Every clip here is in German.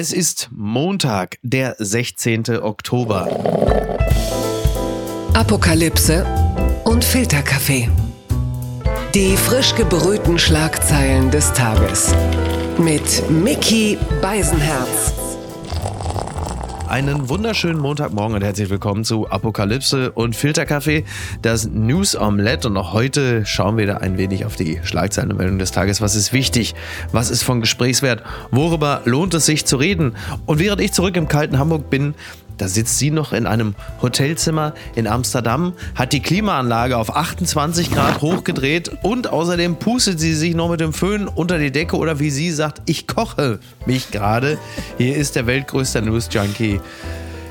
Es ist Montag, der 16. Oktober. Apokalypse und Filterkaffee. Die frisch gebrühten Schlagzeilen des Tages. Mit Mickey Beisenherz. Einen wunderschönen Montagmorgen und herzlich willkommen zu Apokalypse und Filterkaffee, das News Omelette. Und auch heute schauen wir da ein wenig auf die Schlagzeilenmeldung des Tages. Was ist wichtig? Was ist von Gesprächswert? Worüber lohnt es sich zu reden? Und während ich zurück im kalten Hamburg bin, da sitzt sie noch in einem Hotelzimmer in Amsterdam, hat die Klimaanlage auf 28 Grad hochgedreht und außerdem pustet sie sich noch mit dem Föhn unter die Decke oder wie sie sagt, ich koche mich gerade. Hier ist der weltgrößte News-Junkie,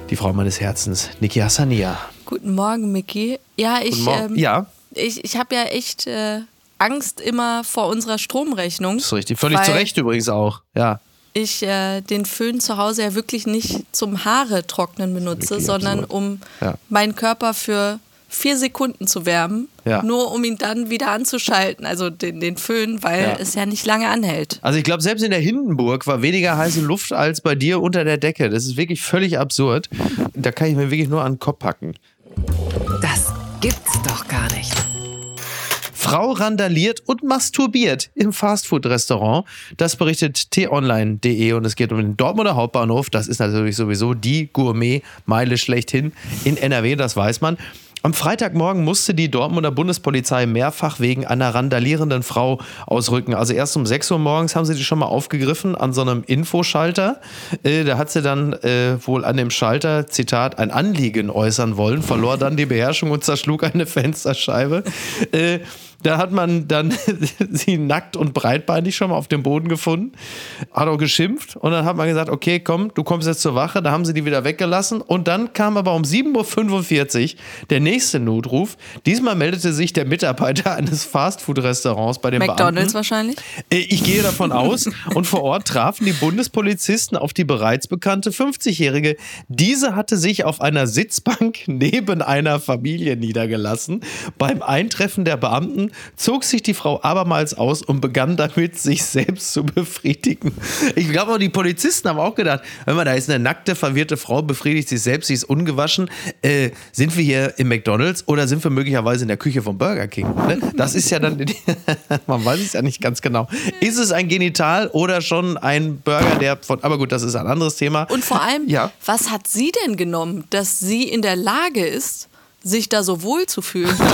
die Frau meines Herzens, Niki Hassania. Guten Morgen, Miki. Ja, ich, Morgen. ähm, Ja. ich, ich habe ja echt äh, Angst immer vor unserer Stromrechnung. Das ist richtig. Völlig zu Recht übrigens auch. Ja. Ich äh, den Föhn zu Hause ja wirklich nicht zum Haare trocknen benutze, Wirklich sondern absurd. um Ja. meinen Körper für vier Sekunden zu wärmen, Ja. nur um ihn dann wieder anzuschalten, also den, den Föhn, weil Ja. es ja nicht lange anhält. Also ich glaube, selbst in der Hindenburg war weniger heiße Luft als bei dir unter der Decke. Das ist wirklich völlig absurd. Da kann ich mir wirklich nur an den Kopf packen. Das gibt's doch gar nicht. Frau randaliert und masturbiert im Fastfood-Restaurant. Das berichtet t-online.de und es geht um den Dortmunder Hauptbahnhof. Das ist natürlich sowieso die Gourmet-Meile schlechthin in NRW, das weiß man. Am Freitagmorgen musste die Dortmunder Bundespolizei mehrfach wegen einer randalierenden Frau ausrücken. Also erst um 6 Uhr morgens haben sie die schon mal aufgegriffen an so einem Infoschalter. Äh, da hat sie dann äh, wohl an dem Schalter, Zitat, ein Anliegen äußern wollen, verlor dann die Beherrschung und zerschlug eine Fensterscheibe. Äh, da hat man dann sie nackt und breitbeinig schon mal auf dem Boden gefunden, hat auch geschimpft und dann hat man gesagt, okay, komm, du kommst jetzt zur Wache, da haben sie die wieder weggelassen und dann kam aber um 7.45 Uhr der nächste Notruf. Diesmal meldete sich der Mitarbeiter eines Fastfood-Restaurants bei den McDonalds Beamten. wahrscheinlich. Äh, Ich gehe davon aus. Und vor Ort trafen die Bundespolizisten auf die bereits bekannte 50-Jährige. Diese hatte sich auf einer Sitzbank neben einer Familie niedergelassen. Beim Eintreffen der Beamten zog sich die Frau abermals aus und begann damit, sich selbst zu befriedigen. Ich glaube, auch die Polizisten haben auch gedacht, hör mal, da ist eine nackte, verwirrte Frau, befriedigt sich selbst, sie ist ungewaschen. Äh, sind wir hier im McDonalds oder sind wir möglicherweise in der Küche vom Burger King? Ne? Das ist ja dann, man weiß es ja nicht ganz genau. Ist es ein Genital oder schon ein Burger, der von, aber gut, das ist ein anderes Thema. Und vor allem, Ja. was hat sie denn genommen, dass sie in der Lage ist, sich da so wohl zu fühlen?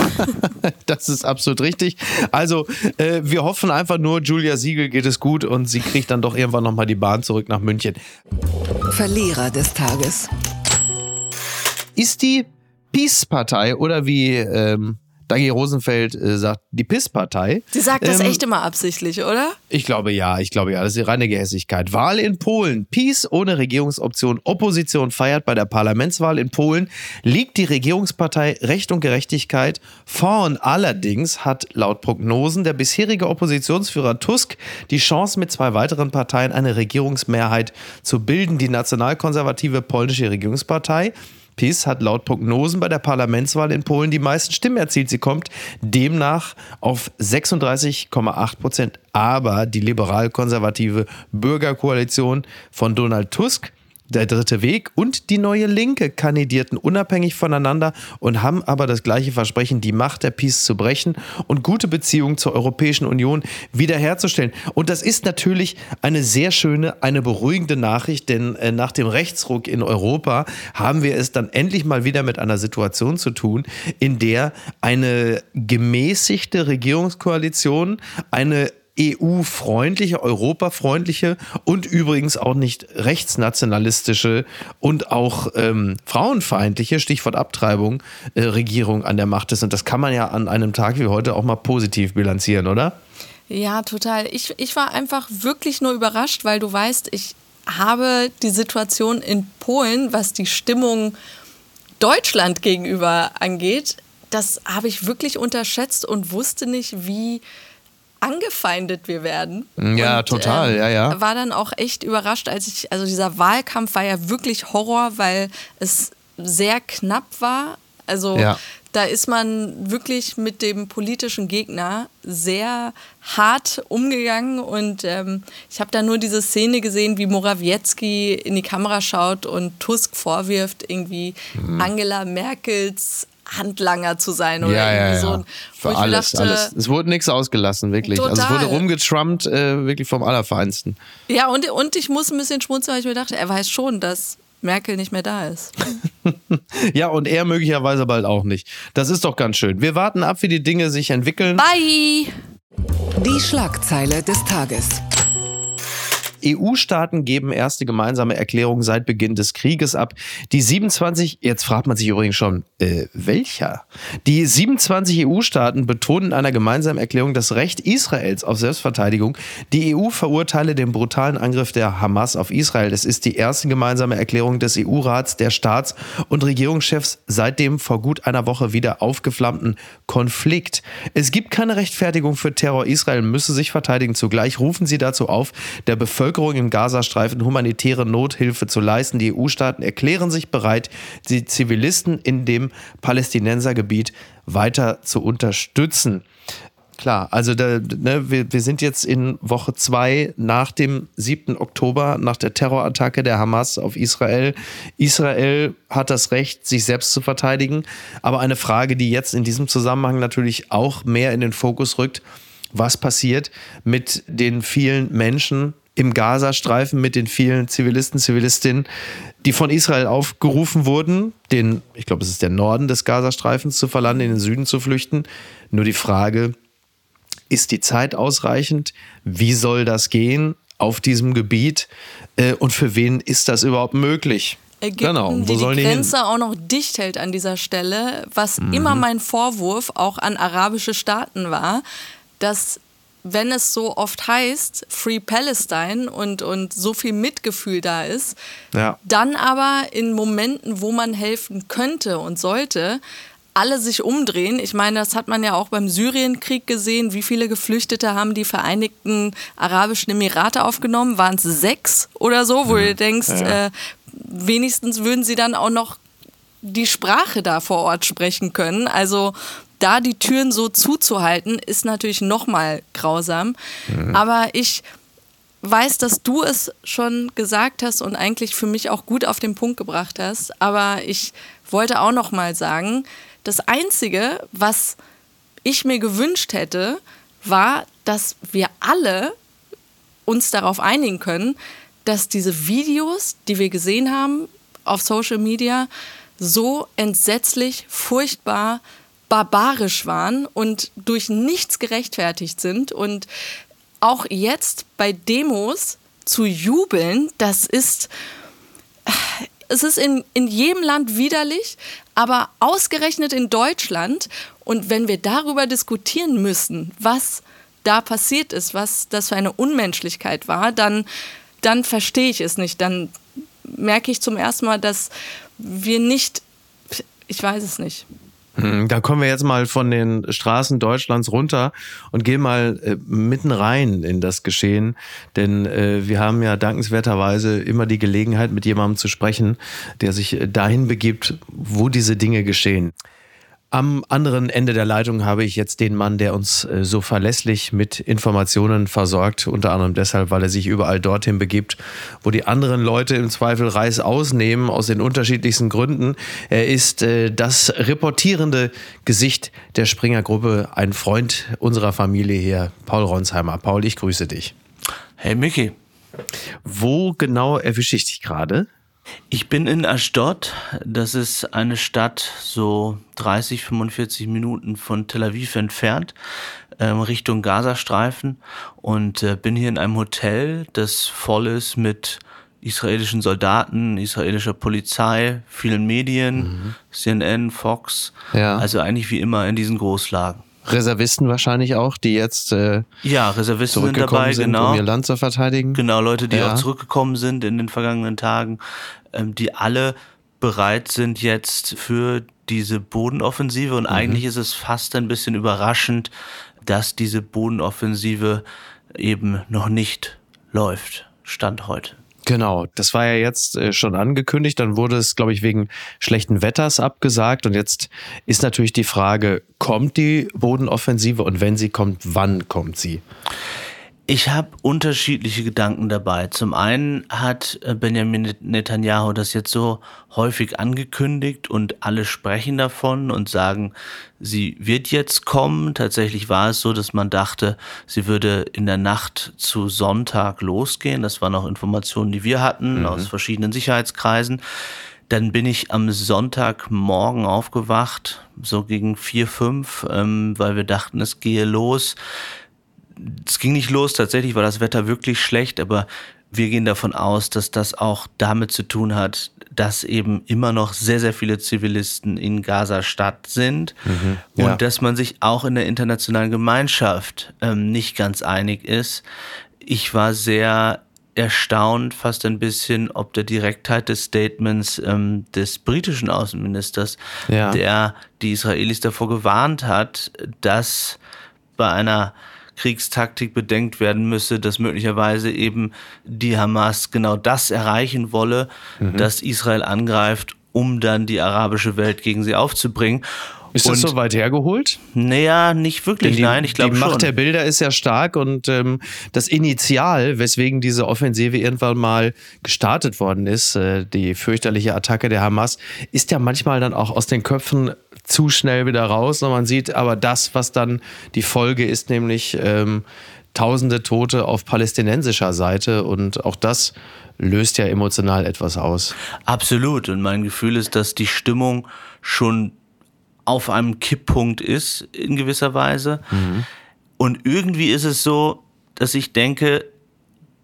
Das ist absolut richtig. Also, äh, wir hoffen einfach nur, Julia Siegel geht es gut und sie kriegt dann doch irgendwann nochmal die Bahn zurück nach München. Verlierer des Tages. Ist die Peace-Partei oder wie ähm, Dagi Rosenfeld äh, sagt, die Piss-Partei. Sie sagt das ähm, echt immer absichtlich, oder? Ich glaube ja, ich glaube ja, das ist die reine Gehässigkeit. Wahl in Polen. Peace ohne Regierungsoption. Opposition feiert bei der Parlamentswahl in Polen. Liegt die Regierungspartei Recht und Gerechtigkeit vorn. Allerdings hat laut Prognosen der bisherige Oppositionsführer Tusk die Chance, mit zwei weiteren Parteien eine Regierungsmehrheit zu bilden. Die nationalkonservative polnische Regierungspartei PiS hat laut Prognosen bei der Parlamentswahl in Polen die meisten Stimmen erzielt. Sie kommt demnach auf 36,8 Prozent. Aber die liberal-konservative Bürgerkoalition von Donald Tusk der dritte Weg und die neue Linke kandidierten unabhängig voneinander und haben aber das gleiche Versprechen, die Macht der Peace zu brechen und gute Beziehungen zur Europäischen Union wiederherzustellen. Und das ist natürlich eine sehr schöne, eine beruhigende Nachricht, denn äh, nach dem Rechtsruck in Europa haben wir es dann endlich mal wieder mit einer Situation zu tun, in der eine gemäßigte Regierungskoalition eine EU-freundliche, europafreundliche und übrigens auch nicht rechtsnationalistische und auch ähm, frauenfeindliche, Stichwort Abtreibung, äh, Regierung an der Macht ist. Und das kann man ja an einem Tag wie heute auch mal positiv bilanzieren, oder? Ja, total. Ich, ich war einfach wirklich nur überrascht, weil du weißt, ich habe die Situation in Polen, was die Stimmung Deutschland gegenüber angeht, das habe ich wirklich unterschätzt und wusste nicht, wie angefeindet wir werden. Ja, und, total, ähm, ja, ja. War dann auch echt überrascht, als ich, also dieser Wahlkampf war ja wirklich Horror, weil es sehr knapp war. Also Ja. da ist man wirklich mit dem politischen Gegner sehr hart umgegangen und ähm, ich habe da nur diese Szene gesehen, wie Morawiecki in die Kamera schaut und Tusk vorwirft, irgendwie Mhm. Angela Merkels Handlanger zu sein oder ja, ja, irgendwie ja. so. ein- wo Für alles, dachte, alles. Es wurde nichts ausgelassen, wirklich. Also es Total. wurde rumgetrumpt, äh, wirklich vom Allerfeinsten. Ja, und, und ich muss ein bisschen schmunzeln, weil ich mir dachte, er weiß schon, dass Merkel nicht mehr da ist. Ja, und er möglicherweise bald auch nicht. Das ist doch ganz schön. Wir warten ab, wie die Dinge sich entwickeln. Bye! Die Schlagzeile des Tages. EU-Staaten geben erste gemeinsame Erklärung seit Beginn des Krieges ab. Die 27, jetzt fragt man sich übrigens schon, äh, welcher? Die 27 EU-Staaten betonen in einer gemeinsamen Erklärung das Recht Israels auf Selbstverteidigung. Die EU verurteile den brutalen Angriff der Hamas auf Israel. Es ist die erste gemeinsame Erklärung des EU-Rats, der Staats- und Regierungschefs seit dem vor gut einer Woche wieder aufgeflammten Konflikt. Es gibt keine Rechtfertigung für Terror. Israel müsse sich verteidigen. Zugleich rufen sie dazu auf, der Bevölkerung im Gazastreifen humanitäre Nothilfe zu leisten. Die EU-Staaten erklären sich bereit, die Zivilisten in dem Palästinensergebiet weiter zu unterstützen. Klar, also da, ne, wir, wir sind jetzt in Woche zwei nach dem 7. Oktober, nach der Terrorattacke der Hamas auf Israel. Israel hat das Recht, sich selbst zu verteidigen. Aber eine Frage, die jetzt in diesem Zusammenhang natürlich auch mehr in den Fokus rückt, was passiert mit den vielen Menschen im Gazastreifen, mit den vielen Zivilisten, Zivilistinnen, die von Israel aufgerufen wurden, den, ich glaube, es ist der Norden des Gazastreifens zu verlassen, in den Süden zu flüchten. Nur die Frage, ist die Zeit ausreichend? Wie soll das gehen auf diesem Gebiet? Äh, Und für wen ist das überhaupt möglich? Ägypten, genau, wo die sollen die die hin? Grenze auch noch dicht hält an dieser Stelle, was Mhm. immer mein Vorwurf auch an arabische Staaten war, dass wenn es so oft heißt, Free Palestine und, und so viel Mitgefühl da ist, Ja. dann aber in Momenten, wo man helfen könnte und sollte, alle sich umdrehen. Ich meine, das hat man ja auch beim Syrienkrieg gesehen. Wie viele Geflüchtete haben die Vereinigten Arabischen Emirate aufgenommen? Waren es sechs oder so, wo du denkst, Ja. äh, wenigstens würden sie dann auch noch die Sprache da vor Ort sprechen können. Also da die Türen so zuzuhalten, ist natürlich noch mal grausam. Aber ich weiß, dass du es schon gesagt hast und eigentlich für mich auch gut auf den Punkt gebracht hast. Aber ich wollte auch noch mal sagen, das Einzige, was ich mir gewünscht hätte, war, dass wir alle uns darauf einigen können, dass diese Videos, die wir gesehen haben auf Social Media, so entsetzlich, furchtbar, barbarisch waren und durch nichts gerechtfertigt sind. Und auch jetzt bei Demos zu jubeln, das ist, es ist in, in jedem Land widerlich, aber ausgerechnet in Deutschland. Und wenn wir darüber diskutieren müssen, was da passiert ist, was das für eine Unmenschlichkeit war, dann, dann verstehe ich es nicht. Dann merke ich zum ersten Mal, dass wir nicht, ich weiß es nicht. Hm, Da kommen wir jetzt mal von den Straßen Deutschlands runter und gehen mal äh, mitten rein in das Geschehen. Denn äh, wir haben ja dankenswerterweise immer die Gelegenheit, mit jemandem zu sprechen, der sich äh, dahin begibt, wo diese Dinge geschehen. Am anderen Ende der Leitung habe ich jetzt den Mann, der uns äh, so verlässlich mit Informationen versorgt, unter anderem deshalb, weil er sich überall dorthin begibt, wo die anderen Leute im Zweifel Reis ausnehmen, aus den unterschiedlichsten Gründen. Er ist äh, das reportierende Gesicht der Springer-Gruppe, ein Freund unserer Familie hier, Paul Ronsheimer. Paul, ich grüße dich. Hey Micky, Wo genau erwische ich dich gerade? Ich bin in Ashdod. Das ist eine Stadt so 30, 45 Minuten von Tel Aviv entfernt, ähm, Richtung Gazastreifen. Und äh, bin hier in einem Hotel, das voll ist mit israelischen Soldaten, israelischer Polizei, vielen Medien, CNN, Fox. Ja. Also eigentlich wie immer in diesen Großlagen. Reservisten wahrscheinlich auch, die jetzt äh, Ja, Reservisten sind dabei, sind, genau. um ihr Land zu verteidigen. Genau, Leute, die Ja. auch zurückgekommen sind in den vergangenen Tagen, ähm, die alle bereit sind jetzt für diese Bodenoffensive. Mhm. Und eigentlich ist es fast ein bisschen überraschend, dass diese Bodenoffensive eben noch nicht läuft. Stand heute. Genau, das war ja jetzt äh, schon angekündigt, dann wurde es, glaube ich, wegen schlechten Wetters abgesagt. Und jetzt ist natürlich die Frage, kommt die Bodenoffensive? Und wenn sie kommt, wann kommt sie? Ich habe unterschiedliche Gedanken dabei. Zum einen hat äh, Benjamin Netanyahu das jetzt so häufig angekündigt und alle sprechen davon und sagen, sie wird jetzt kommen. Tatsächlich war es so, dass man dachte, sie würde in der Nacht zu Sonntag losgehen. Das waren auch Informationen, die wir hatten mhm. aus verschiedenen Sicherheitskreisen. Dann bin ich am Sonntagmorgen aufgewacht, so gegen vier, fünf, ähm, weil wir dachten, es gehe los es ging nicht los, tatsächlich war das Wetter wirklich schlecht, aber wir gehen davon aus, dass das auch damit zu tun hat, dass eben immer noch sehr, sehr viele Zivilisten in Gaza-Stadt sind mhm, ja. und dass man sich auch in der internationalen Gemeinschaft ähm, nicht ganz einig ist. Ich war sehr erstaunt, fast ein bisschen, ob der Direktheit des Statements ähm, des britischen Außenministers, ja. der die Israelis davor gewarnt hat, dass bei einer Kriegstaktik bedenkt werden müsse, dass möglicherweise eben die Hamas genau das erreichen wolle, mhm. dass Israel angreift, um dann die arabische Welt gegen sie aufzubringen. Ist das so weit hergeholt? Naja, nicht wirklich, die, nein, ich glaube schon. Die Macht der Bilder ist ja stark und ähm, das Initial, weswegen diese Offensive irgendwann mal gestartet worden ist, äh, die fürchterliche Attacke der Hamas, ist ja manchmal dann auch aus den Köpfen zu schnell wieder raus. Und man sieht aber das, was dann die Folge ist, nämlich ähm, tausende Tote auf palästinensischer Seite. Und auch das löst ja emotional etwas aus. Absolut. Und mein Gefühl ist, dass die Stimmung schon auf einem Kipppunkt ist, in gewisser Weise. Mhm. Und irgendwie ist es so, dass ich denke,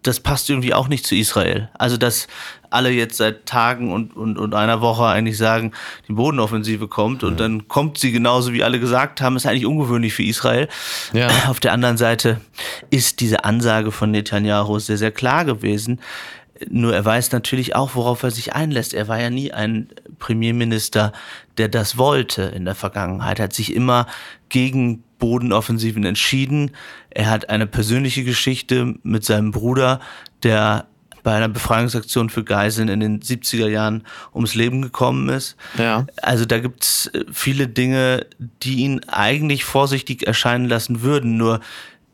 das passt irgendwie auch nicht zu Israel. Also, dass alle jetzt seit Tagen und, und, und einer Woche eigentlich sagen, die Bodenoffensive kommt und dann kommt sie genauso, wie alle gesagt haben, ist eigentlich ungewöhnlich für Israel. Ja. Auf der anderen Seite ist diese Ansage von Netanyahu sehr, sehr klar gewesen. Nur er weiß natürlich auch, worauf er sich einlässt. Er war ja nie ein Premierminister, der das wollte in der Vergangenheit. Er hat sich immer gegen Bodenoffensiven entschieden. Er hat eine persönliche Geschichte mit seinem Bruder, der bei einer Befreiungsaktion für Geiseln in den 70er Jahren ums Leben gekommen ist. Ja. Also da gibt's äh, viele Dinge, die ihn eigentlich vorsichtig erscheinen lassen würden. Nur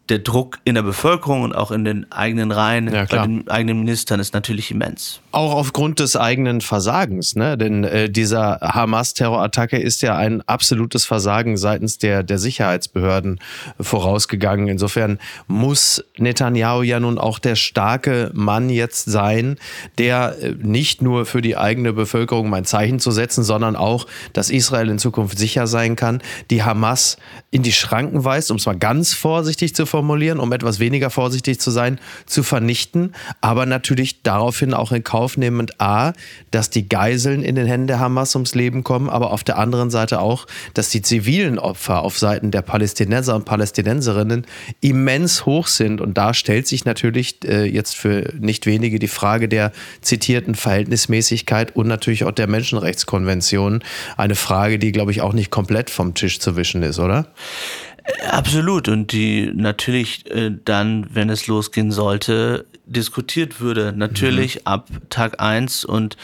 der Druck in der Bevölkerung und auch in den eigenen Reihen, ja, bei den eigenen Ministern ist natürlich immens. Auch aufgrund des eigenen Versagens, ne? Denn äh, dieser Hamas-Terrorattacke ist ja ein absolutes Versagen seitens der, der Sicherheitsbehörden vorausgegangen. Insofern muss Netanyahu ja nun auch der starke Mann jetzt sein, der äh, nicht nur für die eigene Bevölkerung mein Zeichen zu setzen, sondern auch, dass Israel in Zukunft sicher sein kann, die Hamas in die Schranken weist, um es mal ganz vorsichtig zu formulieren, um etwas weniger vorsichtig zu sein, zu vernichten, aber natürlich daraufhin auch in Kauf nehmend A, dass die Geiseln in den Händen der Hamas ums Leben kommen, aber auf der anderen Seite auch, dass die zivilen Opfer auf Seiten der Palästinenser und Palästinenserinnen immens hoch sind. Und da stellt sich natürlich äh, jetzt für nicht wenige die Frage der zitierten Verhältnismäßigkeit und natürlich auch der Menschenrechtskonvention. Eine Frage, die, glaube ich, auch nicht komplett vom Tisch zu wischen ist, oder? Absolut. Und die natürlich äh, dann, wenn es losgehen sollte, diskutiert würde. Natürlich mhm. ab Tag eins und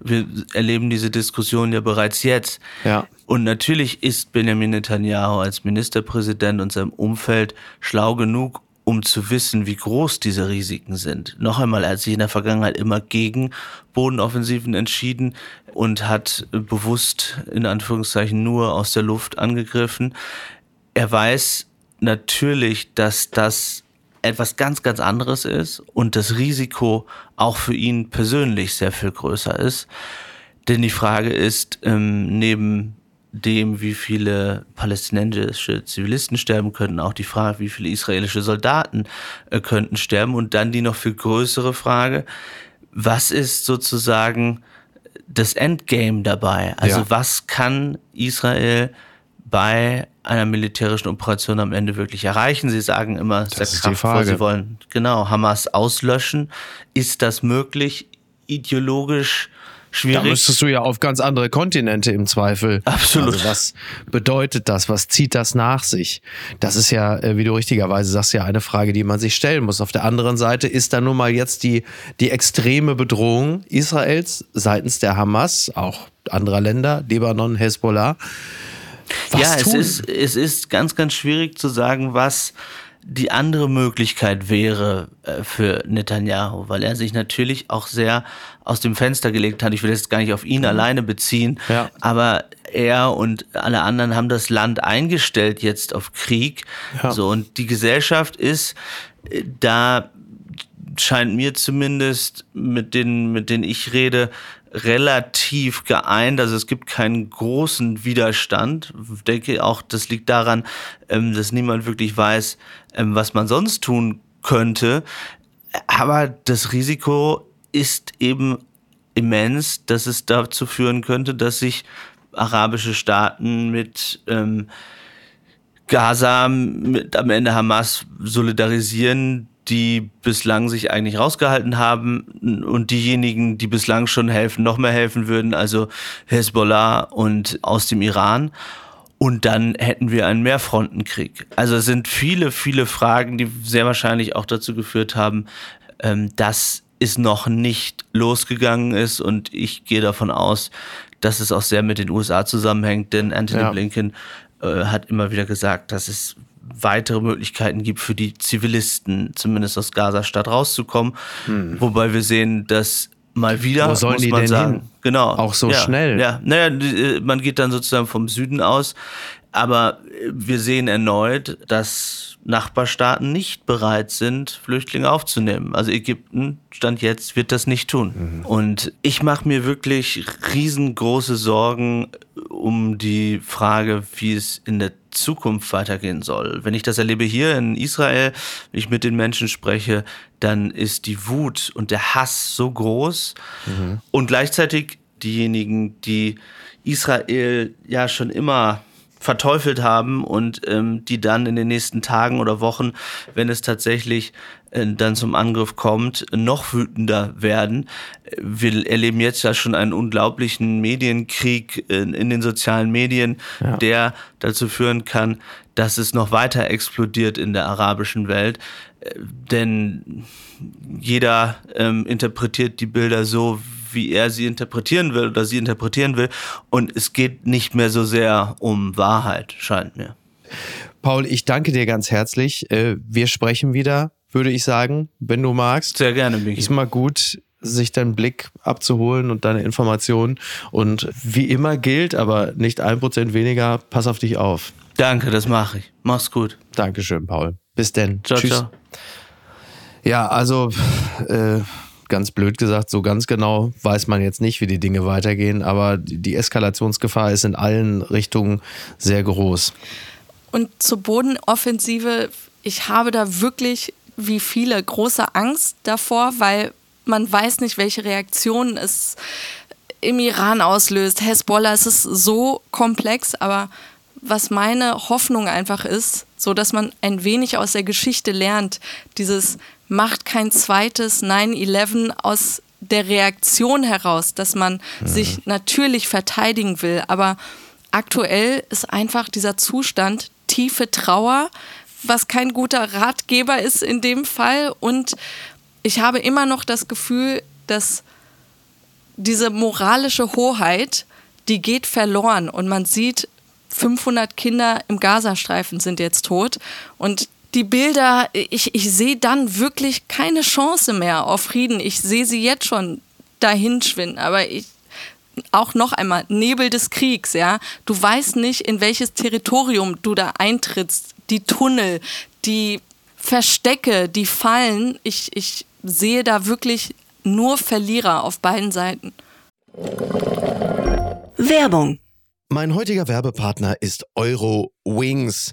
wir erleben diese Diskussion ja bereits jetzt. Ja. Und natürlich ist Benjamin Netanyahu als Ministerpräsident und seinem Umfeld schlau genug, um zu wissen, wie groß diese Risiken sind. Noch einmal, er hat sich in der Vergangenheit immer gegen Bodenoffensiven entschieden und hat bewusst in Anführungszeichen nur aus der Luft angegriffen er weiß natürlich, dass das etwas ganz, ganz anderes ist und das Risiko auch für ihn persönlich sehr viel größer ist. Denn die Frage ist, ähm, neben dem, wie viele palästinensische Zivilisten sterben könnten, auch die Frage, wie viele israelische Soldaten äh, könnten sterben und dann die noch viel größere Frage, was ist sozusagen das Endgame dabei? Also ja. was kann Israel bei einer militärischen Operation am Ende wirklich erreichen. Sie sagen immer sehr kraftvoll, sie wollen genau Hamas auslöschen. Ist das möglich? Ideologisch schwierig. Da müsstest du ja auf ganz andere Kontinente im Zweifel. Absolut. Also was bedeutet das? Was zieht das nach sich? Das ist ja, äh, wie du richtigerweise sagst, ja eine Frage, die man sich stellen muss. Auf der anderen Seite ist da nun mal jetzt die, die extreme Bedrohung Israels seitens der Hamas, auch anderer Länder, Libanon, Hezbollah. Was ja, es ist, es ist ganz, ganz schwierig zu sagen, was die andere Möglichkeit wäre äh, für Netanyahu, weil er sich natürlich auch sehr aus dem Fenster gelegt hat. Ich will jetzt gar nicht auf ihn mhm. alleine beziehen, ja. aber er und alle anderen haben das Land eingestellt jetzt auf Krieg. Ja. So und die Gesellschaft ist äh, da scheint mir zumindest mit denen mit denen ich rede relativ geeint. Also es gibt keinen großen Widerstand. Ich denke auch, das liegt daran, ähm, dass niemand wirklich weiß, ähm, was man sonst tun könnte. Aber das Risiko ist eben immens, dass es dazu führen könnte, dass sich arabische Staaten mit ähm, Gaza, mit am Ende Hamas solidarisieren, die bislang sich eigentlich rausgehalten haben und diejenigen, die bislang schon helfen, noch mehr helfen würden, also Hezbollah und aus dem Iran. Und dann hätten wir einen Mehrfrontenkrieg. Also es sind viele, viele Fragen, die sehr wahrscheinlich auch dazu geführt haben, ähm, dass es noch nicht losgegangen ist. Und ich gehe davon aus, dass es auch sehr mit den USA zusammenhängt, denn Anthony ja. Blinken äh, hat immer wieder gesagt, dass es weitere Möglichkeiten gibt für die Zivilisten, zumindest aus Gaza-Stadt rauszukommen. Hm. Wobei wir sehen, dass mal wieder, Wo sollen muss man sagen, hin? genau. Auch so ja, schnell. Ja, naja, äh, man geht dann sozusagen vom Süden aus. Aber wir sehen erneut, dass Nachbarstaaten nicht bereit sind, Flüchtlinge aufzunehmen. Also Ägypten, Stand jetzt, wird das nicht tun. Mhm. Und ich mache mir wirklich riesengroße Sorgen um die Frage, wie es in der Zukunft weitergehen soll. Wenn ich das erlebe hier in Israel, wenn ich mit den Menschen spreche, dann ist die Wut und der Hass so groß mhm. und gleichzeitig diejenigen, die Israel ja schon immer verteufelt haben und ähm, die dann in den nächsten Tagen oder Wochen, wenn es tatsächlich dann zum Angriff kommt, noch wütender werden. Wir erleben jetzt ja schon einen unglaublichen Medienkrieg in, in den sozialen Medien, ja. der dazu führen kann, dass es noch weiter explodiert in der arabischen Welt. Äh, denn jeder ähm, interpretiert die Bilder so, wie er sie interpretieren will oder sie interpretieren will. Und es geht nicht mehr so sehr um Wahrheit, scheint mir. Paul, ich danke dir ganz herzlich. Äh, wir sprechen wieder, würde ich sagen, wenn du magst. Sehr gerne, Miki. Ist mal gut, sich deinen Blick abzuholen und deine Informationen. Und wie immer gilt, aber nicht ein Prozent weniger, pass auf dich auf. Danke, das mache ich. Mach's gut. Dankeschön, Paul. Bis denn. Ciao, Tschüss. ciao. Ja, also äh, ganz blöd gesagt, so ganz genau weiß man jetzt nicht, wie die Dinge weitergehen, aber die Eskalationsgefahr ist in allen Richtungen sehr groß. Und zur Bodenoffensive, ich habe da wirklich wie viele große Angst davor, weil man weiß nicht, welche Reaktionen es im Iran auslöst. Hezbollah, es ist so komplex, aber was meine Hoffnung einfach ist, so dass man ein wenig aus der Geschichte lernt, dieses macht kein zweites 9-11 aus der Reaktion heraus, dass man mhm. sich natürlich verteidigen will. Aber aktuell ist einfach dieser Zustand tiefe Trauer, was kein guter Ratgeber ist in dem Fall. Und ich habe immer noch das Gefühl, dass diese moralische Hoheit, die geht verloren. Und man sieht, 500 Kinder im Gazastreifen sind jetzt tot. Und die Bilder, ich, ich sehe dann wirklich keine Chance mehr auf Frieden. Ich sehe sie jetzt schon dahinschwinden, aber ich, auch noch einmal, Nebel des Kriegs, ja. Du weißt nicht, in welches Territorium du da eintrittst. Die Tunnel, die Verstecke, die Fallen. Ich, ich sehe da wirklich nur Verlierer auf beiden Seiten. Werbung. Mein heutiger Werbepartner ist Euro Wings.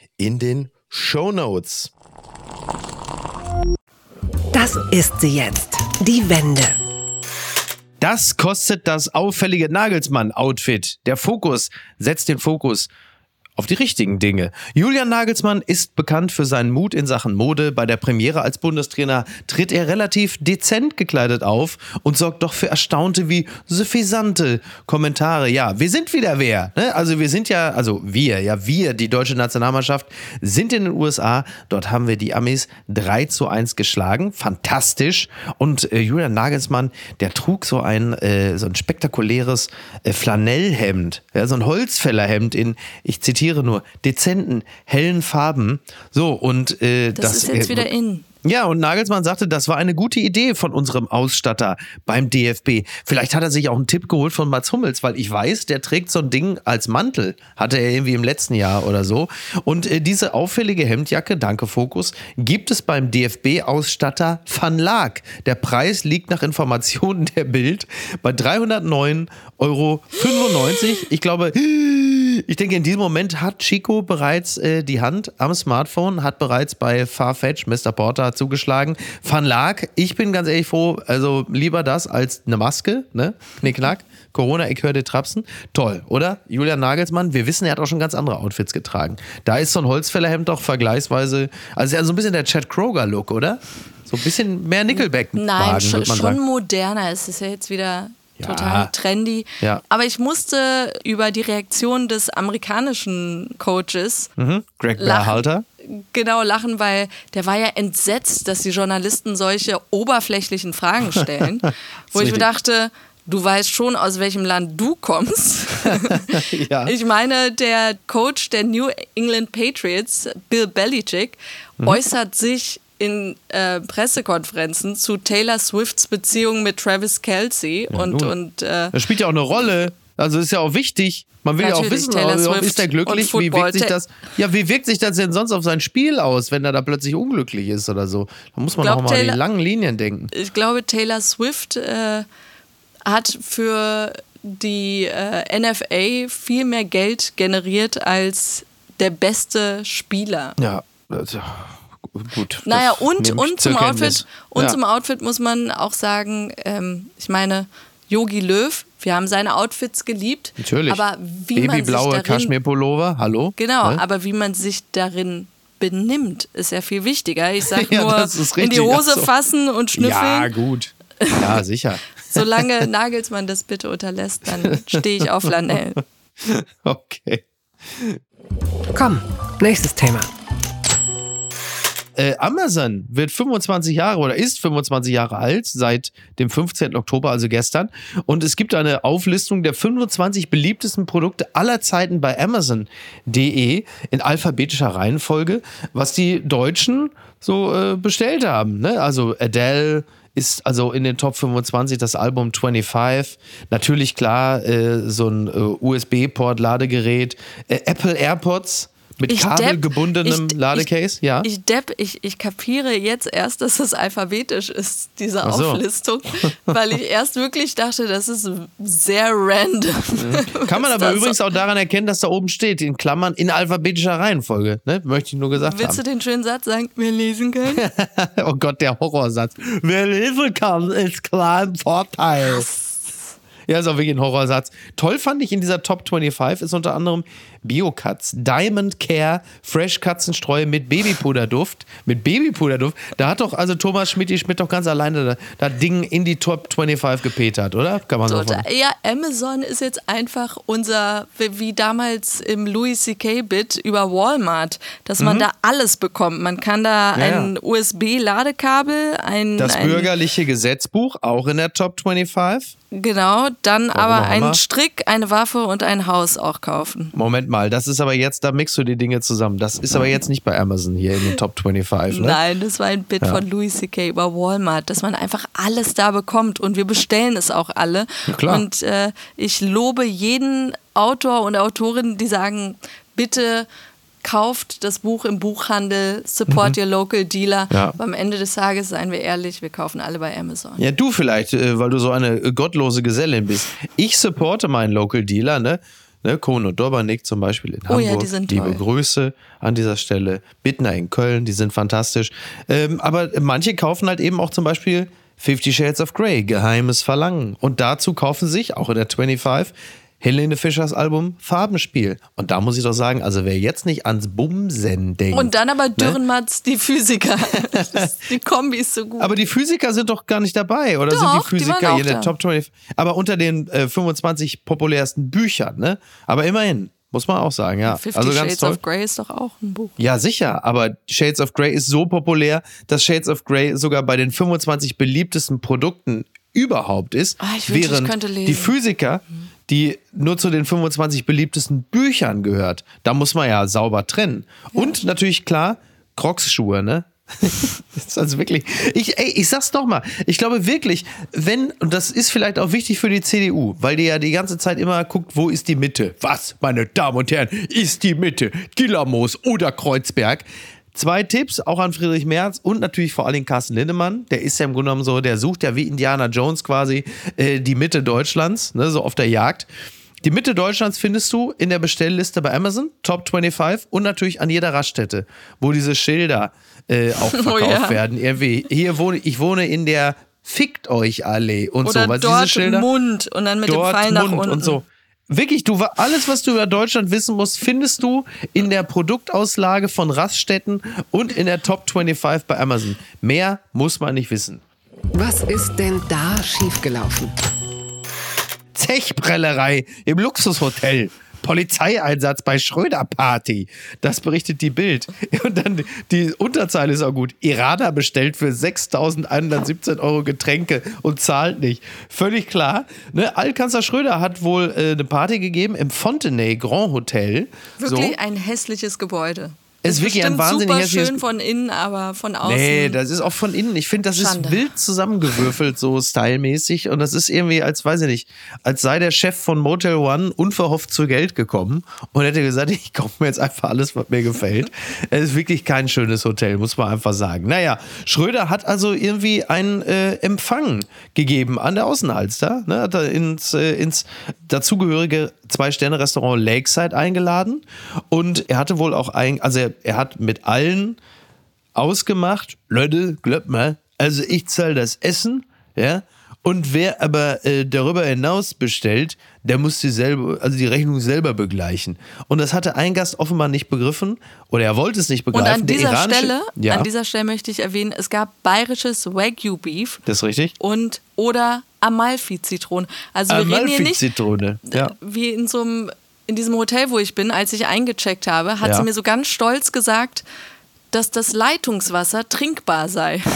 in den Show Notes. Das ist sie jetzt. Die Wende. Das kostet das auffällige Nagelsmann-Outfit. Der Fokus setzt den Fokus auf die richtigen Dinge. Julian Nagelsmann ist bekannt für seinen Mut in Sachen Mode. Bei der Premiere als Bundestrainer tritt er relativ dezent gekleidet auf und sorgt doch für erstaunte wie suffisante Kommentare. Ja, wir sind wieder wer. Ne? Also wir sind ja, also wir, ja wir, die deutsche Nationalmannschaft, sind in den USA. Dort haben wir die Amis 3 zu 1 geschlagen. Fantastisch. Und äh, Julian Nagelsmann, der trug so ein, äh, so ein spektakuläres äh, Flanellhemd, ja, so ein Holzfällerhemd in, ich zitiere zitiere nur, dezenten, hellen Farben. So, und äh, das, das ist jetzt äh, wieder in. Ja, und Nagelsmann sagte, das war eine gute Idee von unserem Ausstatter beim DFB. Vielleicht hat er sich auch einen Tipp geholt von Mats Hummels, weil ich weiß, der trägt so ein Ding als Mantel. Hatte er irgendwie im letzten Jahr oder so. Und äh, diese auffällige Hemdjacke, danke Fokus, gibt es beim DFB-Ausstatter Van Laak. Der Preis liegt nach Informationen der Bild bei 309,95 Euro. Ich glaube, ich denke, in diesem Moment hat Chico bereits äh, die Hand am Smartphone, hat bereits bei Farfetch Mr. Porter zugeschlagen. Van Laak, ich bin ganz ehrlich froh, also lieber das als eine Maske, ne? Knickknack. Corona, ich höre dir trapsen. Toll, oder? Julian Nagelsmann, wir wissen, er hat auch schon ganz andere Outfits getragen. Da ist so ein Holzfällerhemd doch vergleichsweise, also so ein bisschen der Chad Kroger-Look, oder? So ein bisschen mehr Nickelback. Nein, schon, schon moderner. Es ist ja jetzt wieder total trendy. Ja. Aber ich musste über die Reaktion des amerikanischen Coaches mhm. Greg Berhalter genau lachen, weil der war ja entsetzt, dass die Journalisten solche oberflächlichen Fragen stellen, wo ich mir dachte, du weißt schon, aus welchem Land du kommst. ja. Ich meine, der Coach der New England Patriots, Bill Belichick, mhm. äußert sich in äh, Pressekonferenzen zu Taylor Swifts Beziehung mit Travis Kelsey ja, und, und äh, das spielt ja auch eine Rolle. Also ist ja auch wichtig. Man will ja auch wissen, Taylor ist er glücklich? Wie wirkt sich das? Ja, wie wirkt sich das denn sonst auf sein Spiel aus, wenn er da plötzlich unglücklich ist oder so? Da muss man auch mal Taylor, an die langen Linien denken. Ich glaube, Taylor Swift äh, hat für die äh, NFA viel mehr Geld generiert als der beste Spieler. Ja, also, gut. Naja, und, und, zum Outfit, und ja. zum Outfit muss man auch sagen, ähm, ich meine, Yogi Löw, wir haben seine Outfits geliebt. Natürlich. Aber wie Babyblaue Kaschmirpullover, hallo? Genau, ne? aber wie man sich darin benimmt, ist ja viel wichtiger. Ich sag ja, nur, in die Hose so. fassen und schnüffeln. Ja, gut. Ja, sicher. Solange Nagelsmann das bitte unterlässt, dann stehe ich auf Flanell. Okay. Komm, nächstes Thema. Äh, Amazon wird 25 Jahre oder ist 25 Jahre alt seit dem 15. Oktober, also gestern. Und es gibt eine Auflistung der 25 beliebtesten Produkte aller Zeiten bei Amazon.de in alphabetischer Reihenfolge, was die Deutschen so äh, bestellt haben. Ne? Also Adele, ist also in den Top 25 das Album 25. Natürlich klar, äh, so ein äh, USB-Port-Ladegerät. Äh, Apple AirPods mit Ich kabelgebundenem depp- ich- Ladecase, ja. Ich depp, ich, ich kapiere jetzt erst, dass es alphabetisch ist, diese so. Auflistung, weil ich erst wirklich dachte, das ist sehr random. Kann man aber das übrigens so? auch daran erkennen, dass da oben steht, in Klammern in alphabetischer Reihenfolge. Ne? Möchte ich nur gesagt Willst du haben. den schönen Satz sagen, wir lesen können? oh Gott, der Horrorsatz. Wer lesen kann, ist klar im Vorteil. Ja, ist auch wirklich ein Horrorsatz. Toll fand ich in dieser Top 25 ist unter anderem Biocuts, Diamond Care, Fresh Katzenstreu mit Babypuderduft. Mit Babypuderduft. Da hat doch also Thomas Schmidt Schmidt doch ganz alleine da, das Ding in die Top 25 gepetert, oder? Kann man so von. Ja, Amazon ist jetzt einfach unser, wie damals im Louis C.K. Bit über Walmart, dass man da alles bekommt. Man kann da Mhm. Ja, ja. ein USB-Ladekabel, ein, Das ein bürgerliche Gesetzbuch, auch in der Top 25. genau, dann aber auch immer. einen Strick, eine Waffe und ein Haus auch kaufen. Moment mal, das ist aber jetzt, da mixst du die Dinge zusammen. Das ist aber jetzt nicht bei Amazon hier in den Top 25, ne? Nein, das war ein Bit von Louis C.K. über Walmart, dass man einfach alles da bekommt und wir bestellen es auch alle. Ja, klar. Und äh, ich lobe jeden Autor und Autorin, die sagen, bitte kauft das Buch im Buchhandel, support your local dealer. Mhm. Ja. Am Ende des Tages, seien wir ehrlich, wir kaufen alle bei Amazon. Ja, du vielleicht, äh, weil du so eine gottlose Gesellin bist. Ich supporte meinen Local Dealer, ne? Ne Kohn und Dobernick zum Beispiel in Oh ja, Hamburg. die sind Liebe toll. Grüße an dieser Stelle. Bittner in Köln, die sind fantastisch. Ähm, aber manche kaufen halt eben auch zum Beispiel Fifty Shades of Grey, Geheimes Verlangen. Und dazu kaufen sich, auch in der 25, Helene Fischers Album Farbenspiel. Und da muss ich doch sagen, also wer jetzt nicht ans Bumsen denkt. Und dann aber ne? Dürrenmatz, die Physiker. Die Kombi ist so gut. Aber die Physiker sind doch gar nicht dabei, oder sind Doch, die die Physiker hier in der. Top 20? Aber unter den äh, 25 populärsten Büchern, ne? Aber immerhin, muss man auch sagen, ja. Fifty also ganz Shades toll. of Grey ist doch auch ein Buch. Ja, sicher, aber Shades of Grey ist so populär, dass Shades of Grey sogar bei den 25 beliebtesten Produkten überhaupt ist, Ah, ich wünschte, ich während die Physiker, die nur zu den 25 beliebtesten Büchern gehört, da muss man ja sauber trennen. Und natürlich klar, Crocs-Schuhe, ne? das ist also wirklich. Ich, ey, ich sag's doch mal. Ich glaube wirklich, wenn, und das ist vielleicht auch wichtig für die CDU, weil die ja die ganze Zeit immer guckt, wo ist die Mitte? Was, meine Damen und Herren, ist die Mitte? Gillermoos oder Kreuzberg? Zwei Tipps, auch an Friedrich Merz und natürlich vor allen Dingen Carsten Lindemann. Der ist ja im Grunde genommen so, der sucht ja wie Indiana Jones quasi äh, die Mitte Deutschlands, ne, so auf der Jagd. Die Mitte Deutschlands findest du in der Bestellliste bei Amazon, Top 25 und natürlich an jeder Raststätte, wo diese Schilder äh, auch verkauft ja. werden. Irgendwie, hier wohne, ich wohne in der Fickt euch Allee und Oder so. Weil dort diese Schilder, Mund und dann mit dem Pfeil nach unten. und so. Wirklich, du alles, was du über Deutschland wissen musst, findest du in der Produktauslage von Raststätten und in der Top 25 bei Amazon. Mehr muss man nicht wissen. Was ist denn da schiefgelaufen? Zechprellerei im Luxushotel. Polizeieinsatz bei Schröder Party. Das berichtet die Bild. Und dann die Unterzeile ist auch gut. Iraner bestellt für 6.117 Euro Getränke und zahlt nicht. Völlig klar. Ne? Altkanzler Schröder hat wohl äh, eine Party gegeben im Fontenay Grand Hotel. Wirklich so. ein hässliches Gebäude. Es ist wirklich ein wahnsinnig super schön von innen, aber von außen. Nee, das ist auch von innen. Ich finde, das Schande. ist wild zusammengewürfelt, so stylmäßig. Und das ist irgendwie, als weiß ich nicht, als sei der Chef von Motel One unverhofft zu Geld gekommen und hätte gesagt, ich kaufe mir jetzt einfach alles, was mir gefällt. es ist wirklich kein schönes Hotel, muss man einfach sagen. Naja, Schröder hat also irgendwie einen äh, Empfang gegeben an der Außenalster. Ne? Hat er ins, äh, ins dazugehörige Zwei-Sterne-Restaurant Lakeside eingeladen. Und er hatte wohl auch ein, also er, er hat mit allen ausgemacht, Leute, glaubt mal, also ich zahle das Essen, ja, und wer aber äh, darüber hinaus bestellt, der muss die also die Rechnung selber begleichen. Und das hatte ein Gast offenbar nicht begriffen oder er wollte es nicht Und begreifen. an Der dieser Stelle, ja, an dieser Stelle möchte ich erwähnen, es gab bayerisches Wagyu Beef das ist richtig. und oder Amalfi-Zitronen. Also Amalfi-Zitrone, ja. wie in so einem in diesem Hotel, wo ich bin, als ich eingecheckt habe, hat Ja. sie mir so ganz stolz gesagt, dass das Leitungswasser trinkbar sei.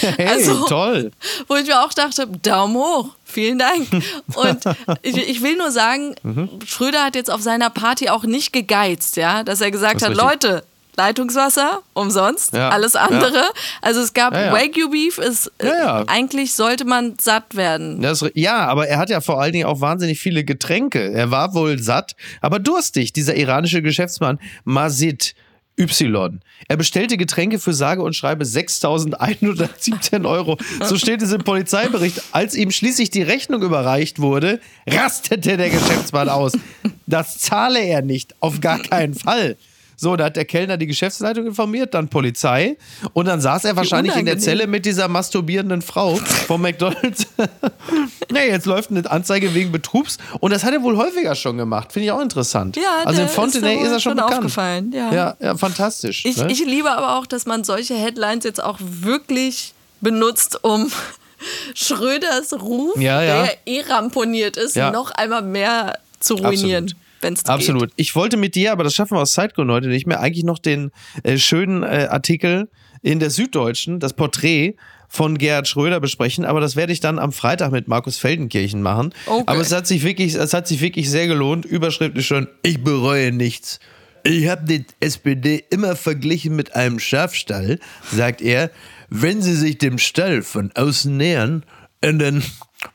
Hey, Also- toll. Wo ich mir auch dachte, Daumen hoch, vielen Dank. Und ich, ich will nur sagen, Mhm. Schröder hat jetzt auf seiner Party auch nicht gegeizt, ja, dass er gesagt Das hat, richtig. Leute, Leitungswasser umsonst, Ja, alles andere. Also es gab Ja, ja. Wagyu Beef, ist, äh, Ja, ja. eigentlich sollte man satt werden. Das, ja, aber er hat ja vor allen Dingen auch wahnsinnig viele Getränke. Er war wohl satt, aber durstig, dieser iranische Geschäftsmann Mazid Y. Er bestellte Getränke für sage und schreibe 6.117 Euro. So steht es im Polizeibericht. Als ihm schließlich die Rechnung überreicht wurde, rastete der Geschäftsmann aus. Das zahle er nicht, auf gar keinen Fall. So, da hat der Kellner die Geschäftsleitung informiert, dann Polizei und dann saß er wahrscheinlich in der. Zelle mit dieser masturbierenden Frau vom McDonalds. ja, jetzt läuft eine Anzeige wegen Betrugs und das hat er wohl häufiger schon gemacht. Finde ich auch interessant. Ja, also in Fontenay ist ist, er schon schon bekannt. aufgefallen, ja. ja, ja, fantastisch. Ich, ne? ich liebe aber auch, dass man solche Headlines jetzt auch wirklich benutzt, um Schröders Ruf, Ja, ja. der eh ramponiert ist, Ja. noch einmal mehr zu ruinieren, wenn es geht. Absolut. Ich wollte mit dir, aber das schaffen wir aus Zeitgründen heute nicht mehr, eigentlich noch den äh, schönen äh, Artikel in der Süddeutschen, das Porträt von Gerhard Schröder besprechen, aber das werde ich dann am Freitag mit Markus Feldenkirchen machen. Okay. Aber es hat sich wirklich, es hat sich wirklich sehr gelohnt. Überschrift ist schon, ich bereue nichts. Ich habe die SPD immer verglichen mit einem Schafstall, sagt er. Wenn Sie sich dem Stall von außen nähern, äh, dann,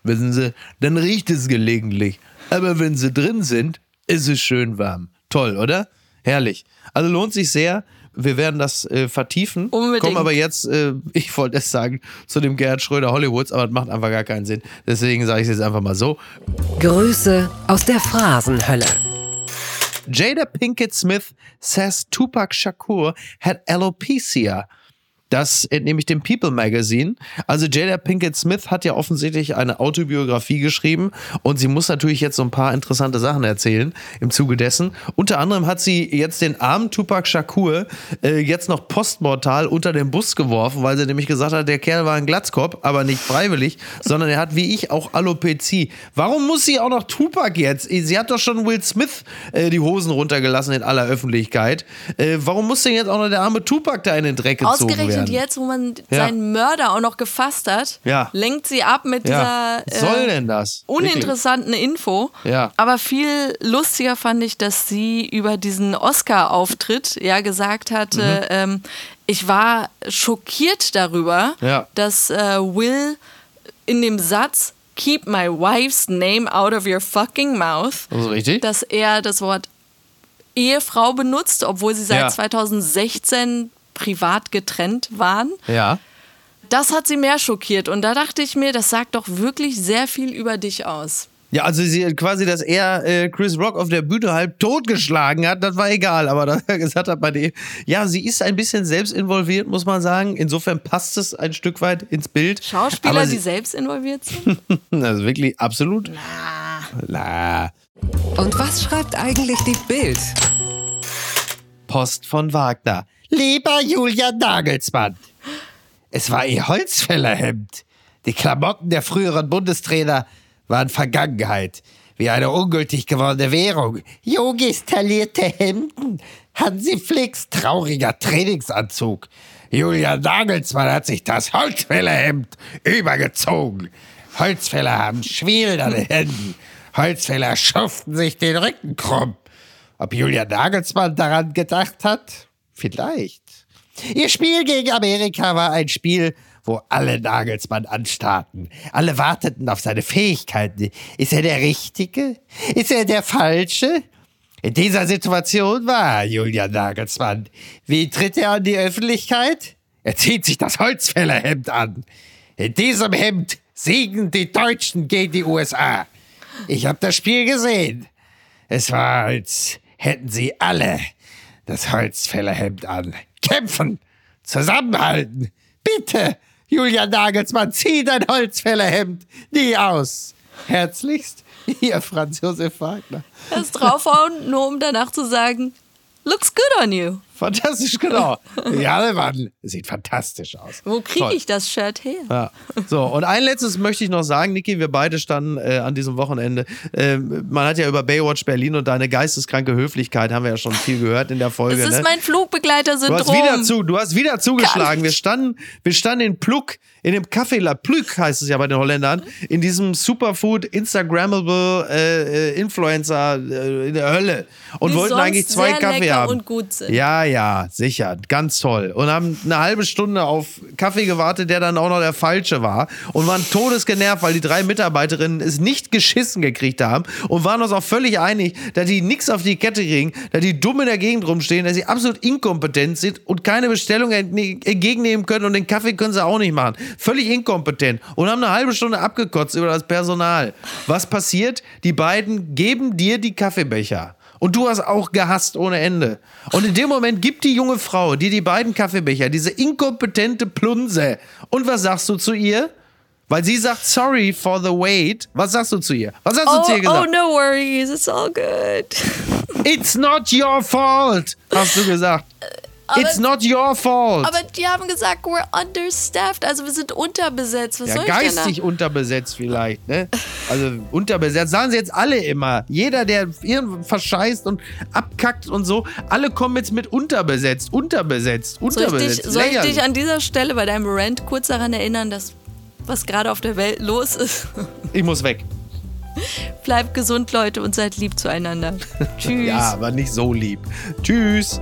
wissen Sie, dann riecht es gelegentlich. Aber wenn Sie drin sind, ist es schön warm. Toll, oder? Herrlich. Also lohnt sich sehr. Wir werden das äh, vertiefen. Unbedingt. Kommen aber jetzt, äh, ich wollte es sagen, zu dem Gerhard Schröder Hollywoods, aber das macht einfach gar keinen Sinn. Deswegen sage ich es jetzt einfach mal so. Grüße aus der Phrasenhölle. Jada Pinkett Smith says Tupac Shakur had alopecia. Das entnehme ich dem People Magazine. Also Jada Pinkett Smith hat ja offensichtlich eine Autobiografie geschrieben und sie muss natürlich jetzt so ein paar interessante Sachen erzählen im Zuge dessen. Unter anderem hat sie jetzt den armen Tupac Shakur äh, jetzt noch postmortal unter den Bus geworfen, weil sie nämlich gesagt hat, der Kerl war ein Glatzkopf, aber nicht freiwillig, sondern er hat wie ich auch Alopezie. Warum muss sie auch noch Tupac jetzt? Sie hat doch schon Will Smith äh, die Hosen runtergelassen in aller Öffentlichkeit. Äh, warum muss denn jetzt auch noch der arme Tupac da in den Dreck gezogen Ausgerechnet werden? jetzt, wo man Ja. seinen Mörder auch noch gefasst hat, Ja. lenkt sie ab mit ja. dieser soll äh, denn das? uninteressanten Info. Ja. Aber viel lustiger fand ich, dass sie über diesen Oscar-Auftritt ja gesagt hatte, ähm, ich war schockiert darüber, Mhm. Dass äh, Will in dem Satz Keep my wife's name out of your fucking mouth, Das richtig. dass er das Wort Ehefrau benutzt, obwohl sie seit Ja. 2016 privat getrennt waren. ja. Das hat sie mehr schockiert und da dachte ich mir, das sagt doch wirklich sehr viel über dich aus. Ja, also sie quasi, dass er äh, Chris Rock auf der Bühne halb totgeschlagen hat, das war egal, aber dass er gesagt hat bei dem, ja, sie ist ein bisschen selbst involviert, muss man sagen. Insofern passt es ein Stück weit ins Bild. Schauspieler, aber die sie, selbst involviert sind? Also wirklich absolut. Na. Und was schreibt eigentlich die Bild? Post von Wagner. Lieber Julian Nagelsmann, es war ihr Holzfällerhemd. Die Klamotten der früheren Bundestrainer waren Vergangenheit, wie eine ungültig gewordene Währung. Yogis taillierte Hemden, Hansi Flicks trauriger Trainingsanzug. Julian Nagelsmann hat sich das Holzfällerhemd übergezogen. Holzfäller haben Schwielen an den Händen. Holzfäller schuften sich den Rücken krumm. Ob Julian Nagelsmann daran gedacht hat? Vielleicht. Ihr Spiel gegen Amerika war ein Spiel, wo alle Nagelsmann anstarrten. Alle warteten auf seine Fähigkeiten. Ist er der Richtige? Ist er der Falsche? In dieser Situation war Julian Nagelsmann. Wie tritt er an die Öffentlichkeit? Er zieht sich das Holzfällerhemd an. In diesem Hemd siegen die Deutschen gegen die USA. Ich habe das Spiel gesehen. Es war, als hätten sie alle das Holzfällerhemd an. Kämpfen, zusammenhalten. Bitte, Julian Nagelsmann, zieh dein Holzfällerhemd nie aus. Herzlichst, ihr Franz Josef Wagner. Das draufhauen, nur um danach zu sagen, looks good on you. Fantastisch, genau. Ja, der Mann sieht fantastisch aus. Wo kriege ich das Shirt her? Ja. So, und ein letztes möchte ich noch sagen, Niki, wir beide standen äh, an diesem Wochenende. Äh, man hat ja über Baywatch Berlin und deine geisteskranke Höflichkeit, haben wir ja schon viel gehört in der Folge. Das ist ne? mein Du Flugbegleiter-Syndrom. hast wieder zu, du hast wieder zugeschlagen. Wir standen, wir standen in Pluk, in dem Café La Pluk heißt es ja bei den Holländern, in diesem Superfood Instagrammable äh, äh, Influencer äh, in der Hölle und Die wollten eigentlich zwei sehr Kaffee haben. und gut sind. Ja, ja, sicher, ganz toll. Und haben eine halbe Stunde auf Kaffee gewartet, der dann auch noch der falsche war und waren todesgenervt, weil die drei Mitarbeiterinnen es nicht geschissen gekriegt haben und waren uns auch völlig einig, dass die nichts auf die Kette kriegen, dass die dumm in der Gegend rumstehen, dass sie absolut inkompetent sind und keine Bestellung entgegennehmen können und den Kaffee können sie auch nicht machen. Völlig inkompetent und haben eine halbe Stunde abgekotzt über das Personal. Was passiert? Die beiden geben dir die Kaffeebecher. Und du hast auch gehasst ohne Ende. Und in dem Moment gibt die junge Frau dir die beiden Kaffeebecher, diese inkompetente Plunse. Und was sagst du zu ihr? Weil sie sagt, sorry for the wait. Was sagst du zu ihr? Was hast du Oh, zu ihr oh, gesagt? no worries, it's all good. It's not your fault, hast du gesagt. It's not your fault. Aber die haben gesagt, we're understaffed, also wir sind unterbesetzt. Was ja, geistig unterbesetzt vielleicht, ne? Also unterbesetzt. Sagen sie jetzt alle immer. Jeder, der irgend verscheißt und abkackt und so, alle kommen jetzt mit unterbesetzt, unterbesetzt, Soll ich, unterbesetzt. dich, soll ich dich an dieser Stelle bei deinem Rant kurz daran erinnern, dass was gerade auf der Welt los ist? ich muss weg. Bleibt gesund, Leute, und seid lieb zueinander. Tschüss. Ja, aber nicht so lieb. Tschüss.